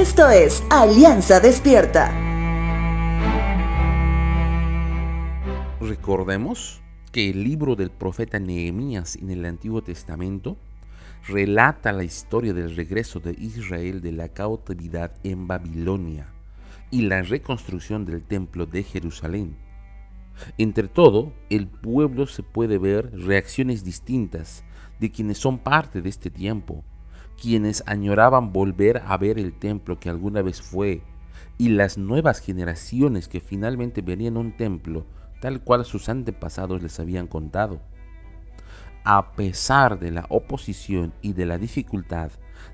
Esto es Alianza Despierta. Recordemos que el libro del profeta Nehemías en el Antiguo Testamento relata la historia del regreso de Israel de la cautividad en Babilonia y la reconstrucción del templo de Jerusalén. Entre todo, el pueblo se puede ver reacciones distintas de quienes son parte de este tiempo, quienes añoraban volver a ver el templo que alguna vez fue, y las nuevas generaciones que finalmente verían un templo tal cual sus antepasados les habían contado a pesar de la oposición y de la dificultad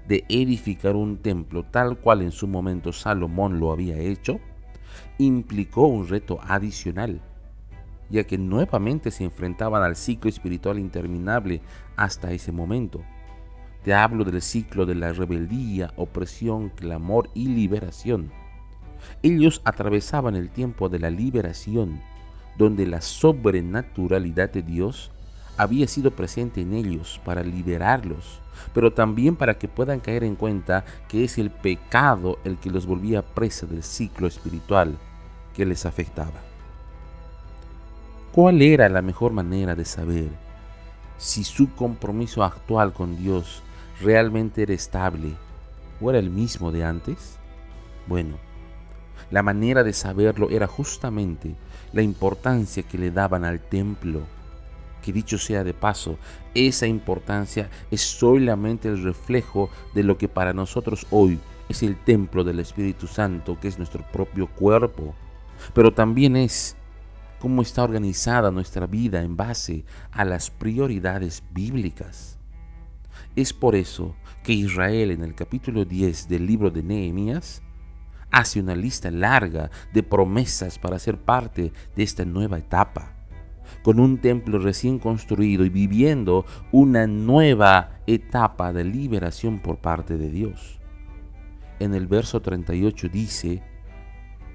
de edificar un templo tal cual en su momento Salomón lo había hecho, implicó un reto adicional, ya que nuevamente se enfrentaban al ciclo espiritual interminable hasta ese momento. Te hablo del ciclo de la rebeldía, opresión, clamor y liberación. Ellos atravesaban el tiempo de la liberación, donde la sobrenaturalidad de Dios había sido presente en ellos para liberarlos, pero también para que puedan caer en cuenta que es el pecado el que los volvía presa del ciclo espiritual que les afectaba. ¿Cuál era la mejor manera de saber si su compromiso actual con Dios realmente era estable o era el mismo de antes? Bueno, la manera de saberlo era justamente la importancia que le daban al templo que dicho sea de paso, esa importancia es solamente el reflejo de lo que para nosotros hoy es el templo del Espíritu Santo, que es nuestro propio cuerpo, pero también es cómo está organizada nuestra vida en base a las prioridades bíblicas. Es por eso que Israel en el capítulo 10 del libro de Nehemías hace una lista larga de promesas para ser parte de esta nueva etapa con un templo recién construido y viviendo una nueva etapa de liberación por parte de Dios. En el verso 38 dice,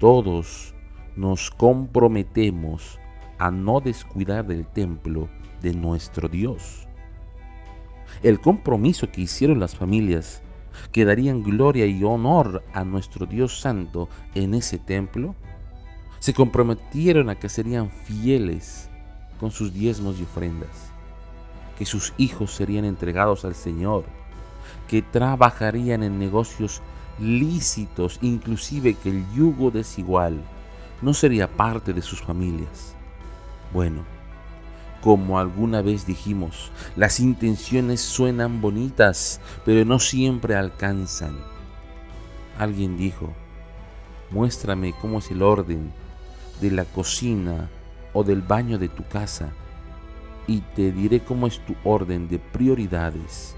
todos nos comprometemos a no descuidar del templo de nuestro Dios. El compromiso que hicieron las familias que darían gloria y honor a nuestro Dios Santo en ese templo, se comprometieron a que serían fieles con sus diezmos y ofrendas, que sus hijos serían entregados al Señor, que trabajarían en negocios lícitos, inclusive que el yugo desigual no sería parte de sus familias. Bueno, como alguna vez dijimos, las intenciones suenan bonitas, pero no siempre alcanzan. Alguien dijo, muéstrame cómo es el orden de la cocina o del baño de tu casa y te diré cómo es tu orden de prioridades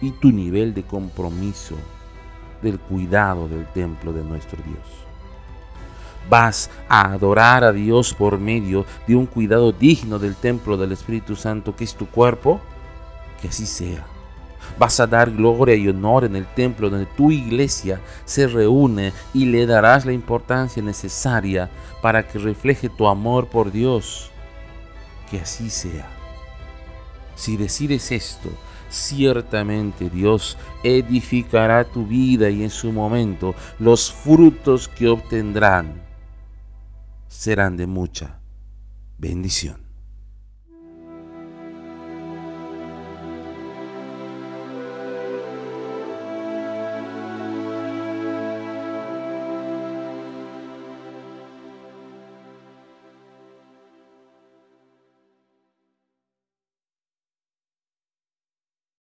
y tu nivel de compromiso del cuidado del templo de nuestro Dios. Vas a adorar a Dios por medio de un cuidado digno del templo del Espíritu Santo que es tu cuerpo, que así sea. Vas a dar gloria y honor en el templo donde tu iglesia se reúne y le darás la importancia necesaria para que refleje tu amor por Dios. Que así sea. Si decides esto, ciertamente Dios edificará tu vida y en su momento los frutos que obtendrán serán de mucha bendición.